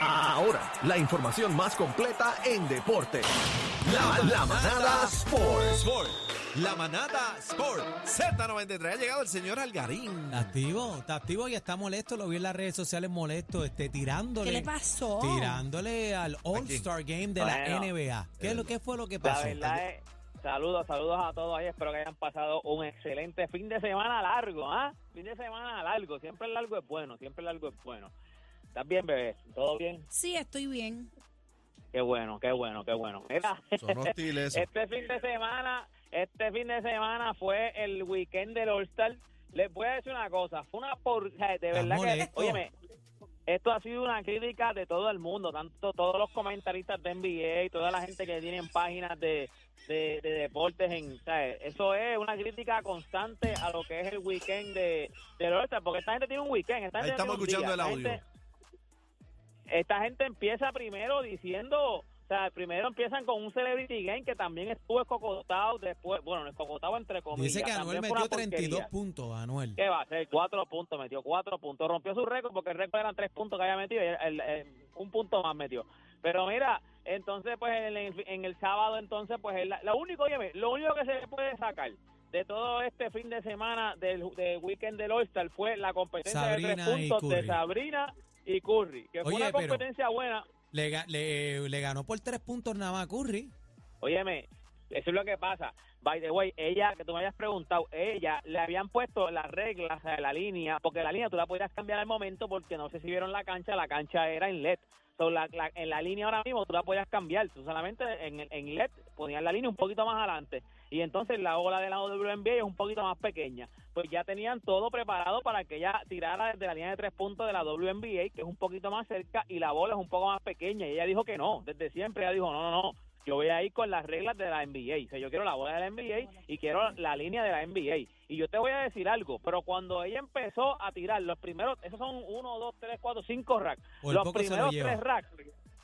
Ahora, la información más completa en deporte. La, la manada Sports. La manada Sport Z93 ha llegado el señor Algarín. Está activo, está activo y está molesto. Lo vi en las redes sociales molesto, este, tirándole. ¿Qué le pasó? Tirándole al All-Star Game de la. NBA. ¿Qué, es lo, ¿Qué fue lo que La pasó? verdad es, saludos, saludos a todos ahí. Espero que hayan pasado un excelente fin de semana largo, ¿ah? Fin de semana largo. Siempre el largo es bueno, siempre el largo es bueno. ¿Estás bien, bebé? ¿Todo bien? Sí, estoy bien. Qué bueno, qué bueno, qué bueno. Mira, Son hostiles. este fin de semana, este fin de semana fue el weekend del All-Star. Les voy a decir una cosa, fue una por... De verdad que, óyeme, esto ha sido una crítica de todo el mundo, tanto todos los comentaristas de NBA y toda la gente que tienen páginas de, de, de deportes en, ¿sabes? Eso es una crítica constante a lo que es el weekend de, del All-Star, porque esta gente tiene un weekend. Esta Ahí gente estamos tiene un escuchando día, el audio. gente- esta gente empieza primero diciendo, o sea, primero empiezan con un Celebrity Game que también estuvo escocotado, después, bueno, escocotado entre comillas. Dice que Anuel metió una 32 porquería. puntos, Anuel. ¿Qué va a? Cuatro puntos, metió cuatro puntos. Rompió su récord porque el récord eran tres puntos que había metido y el- el- el- un punto más metió. Pero mira, entonces pues en el, en el sábado entonces pues el- lo único, óyeme, lo único que se le puede sacar de todo este fin de semana del, del weekend del All-Star fue la competencia de tres puntos de. Sabrina y Curry, que fue Oye, una pero- competencia buena. Le, ga- le, le ganó por tres puntos nada más a Curry. Óyeme, eso es lo que pasa. By the way, ella, que tú me habías preguntado, ella le habían puesto las reglas de la línea, porque la línea tú la podías cambiar al momento, porque no sé si vieron la cancha, la cancha era en LED. So, la- la- en la línea ahora mismo tú la podías cambiar, tú solamente en, en LED ponías la línea un poquito más adelante. Y entonces la ola de la WNBA es un poquito más pequeña. Pues ya tenían todo preparado para que ella tirara desde la línea de tres puntos de la WNBA, que es un poquito más cerca, y la bola es un poco más pequeña. Y ella dijo que no, desde siempre ella dijo, no, no, no, yo voy a ir con las reglas de la NBA. O sea, yo quiero la bola de la NBA y quiero la línea de la NBA. Y yo te voy a decir algo, pero cuando ella empezó a tirar los primeros, esos son uno, dos, tres, cuatro, cinco racks. Los lo primeros lleva. tres racks.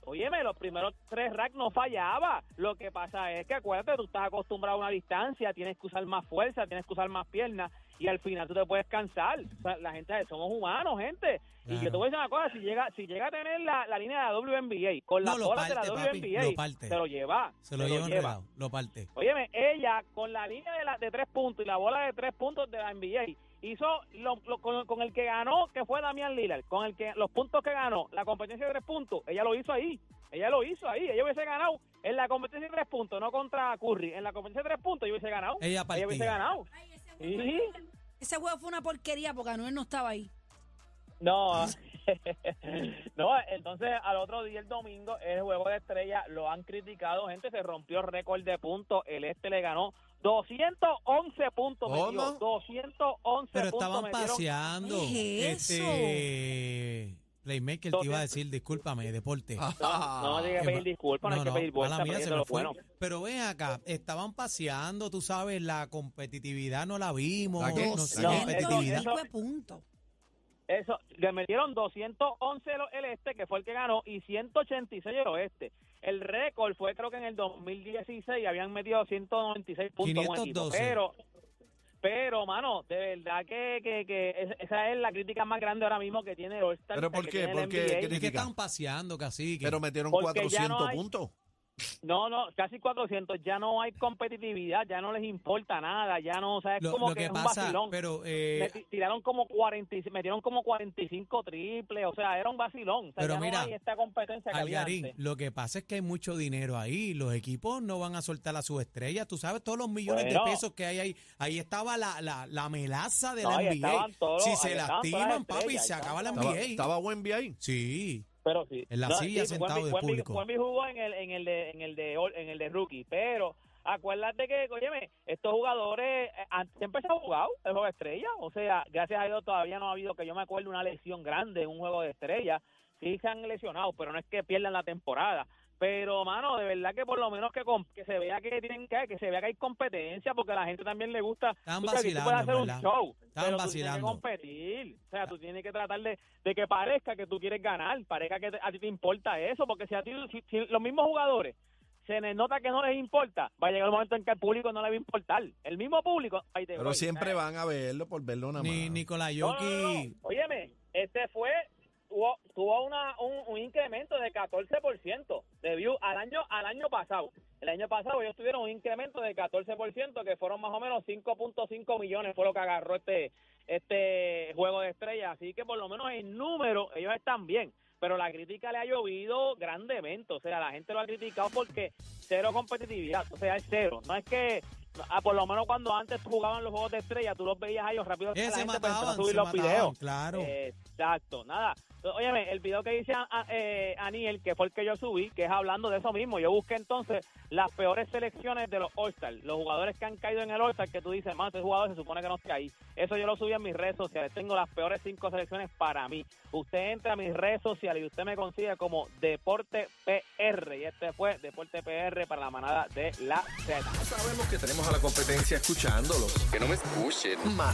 Óyeme, los primeros tres racks no fallaba. Lo que pasa es que acuérdate, tú estás acostumbrado a una distancia, tienes que usar más fuerza, tienes que usar más piernas y al final tú te puedes cansar. O sea, la gente, somos humanos, gente. Y yo te voy a decir una cosa, si llega, si llega a tener la, la línea de la WNBA con No, las lo bolas de la papi, WNBA, lo parte. se lo lleva. Se lo lleva enredado, lo parte. Óyeme, ella con la línea de, la, de tres puntos y la bola de tres puntos de la NBA hizo lo, lo- con, con el que ganó, que fue Damián Lillard, con el que los puntos que ganó, la competencia de tres puntos, ella lo hizo ahí. Ella lo hizo ahí. Ella hubiese ganado en la competencia de tres puntos, no contra Curry. En la competencia de tres puntos, ella hubiese ganado. Ella partía. hubiese ganado. Sí. Ese juego fue una porquería porque Anuel no estaba ahí. No, no, entonces al otro día, el domingo, el juego de estrella lo han criticado, gente, se rompió récord de puntos, el este le ganó 211 puntos, ¿Cómo? metió, 211 Pero puntos estaban paseando. ¿Qué es Este. Playmaker te iba a decir, discúlpame, deporte. No, no hay que pedir disculpas, no, hay que pedir vuelta, mía, pero se eso es me lo fue. bueno. Pero ven acá, estaban paseando, tú sabes, la competitividad no la vimos. ¿La? No ¿La qué? competitividad. Eso-. Eso, le metieron 211 el- el este, que fue el que ganó, y 186 el oeste. El récord fue creo que en el 2016 habían metido 196 puntos un equipo. 512. Pero, pero, mano, de verdad que, que, que es- esa es la crítica más grande ahora mismo que tiene el All-Star. ¿Pero por qué? ¿Por qué? ¿Qué Es que critica? estaban paseando, casi. Pero metieron Porque ya no 400 hay- puntos. No, no, casi 400. Ya no hay competitividad, ya no les importa nada, ya no, o sea, es Lo, como lo que, que es un vacilón. pero eh, Me ti- tiraron como 40, y- metieron como 45 triples, o sea, era un vacilón. O sea, Pero ya mira, no hay esta competencia que había Algarín, antes. lo que pasa es que hay mucho dinero ahí. Los equipos no van a soltar a sus estrellas. Tú sabes todos los millones Bueno. de pesos que hay ahí. Ahí estaba la, la, la melaza de No, la NBA. todos, si se lastiman, papi, se acaba la NBA. estaba Wemby ahí. Sí. Pero sí. En la silla sentado de Wemby- público. Wemby jugó en el, en el de, en el de, en el de rookie, pero acuérdate que, óyeme, estos jugadores eh, han siempre se han jugado el juego de estrella, o sea, gracias a Dios todavía no ha habido que yo me acuerde una lesión grande en un juego de estrella, sí se han lesionado, pero no es que pierdan la temporada. Pero, mano, de verdad que por lo menos que, que se vea que tienen que, que se vea que hay competencia, porque a la gente también le gusta. Estaban tú sabes que tú vacilando, puedes hacer un show, Estaban pero tú tienes vacilando. que competir. O sea, tú tienes que tratar de, de que parezca que tú quieres ganar, parezca que te- a ti te importa eso, porque si a ti, si, si los mismos jugadores se les nota que no les importa, va a llegar un momento en que al público no le va a importar. El mismo público, ahí te Pero voy, siempre ¿sabes? van a verlo por verlo nada más. Ni Nicolás No, no, no, no. Jokic. Óyeme, este fue, tuvo, tuvo una, un, un incremento de 14% de view al año al año pasado. El año pasado ellos tuvieron un incremento de 14%, que fueron más o menos 5.5 millones, fue lo que agarró este este juego de estrellas. Así que por lo menos en número ellos están bien. Pero la crítica le ha llovido grandemente. O sea, la gente lo ha criticado porque cero competitividad. O sea, es cero. No es que Ah, por lo menos cuando antes jugaban los juegos de estrella, tú los veías a ellos rápido. Eh, la se gente empezó a mataban, subir se los mataban, videos. claro. Exacto, nada. Óyeme, el video que dice a- a- eh, Aniel, que fue el que yo subí, que es hablando de eso mismo. Yo busqué entonces las peores selecciones de los All-Stars, los jugadores que han caído en el All-Star, que tú dices, más ese jugador se supone que no esté ahí. Eso yo lo subí en mis redes sociales. Tengo las peores cinco selecciones para mí. Usted entra a mis redes sociales y usted me consigue como Deporte PR. Y este fue Deporte PR para la manada de la Z. Sabemos que tenemos a la competencia escuchándolos. Que no me escuchen. Ma-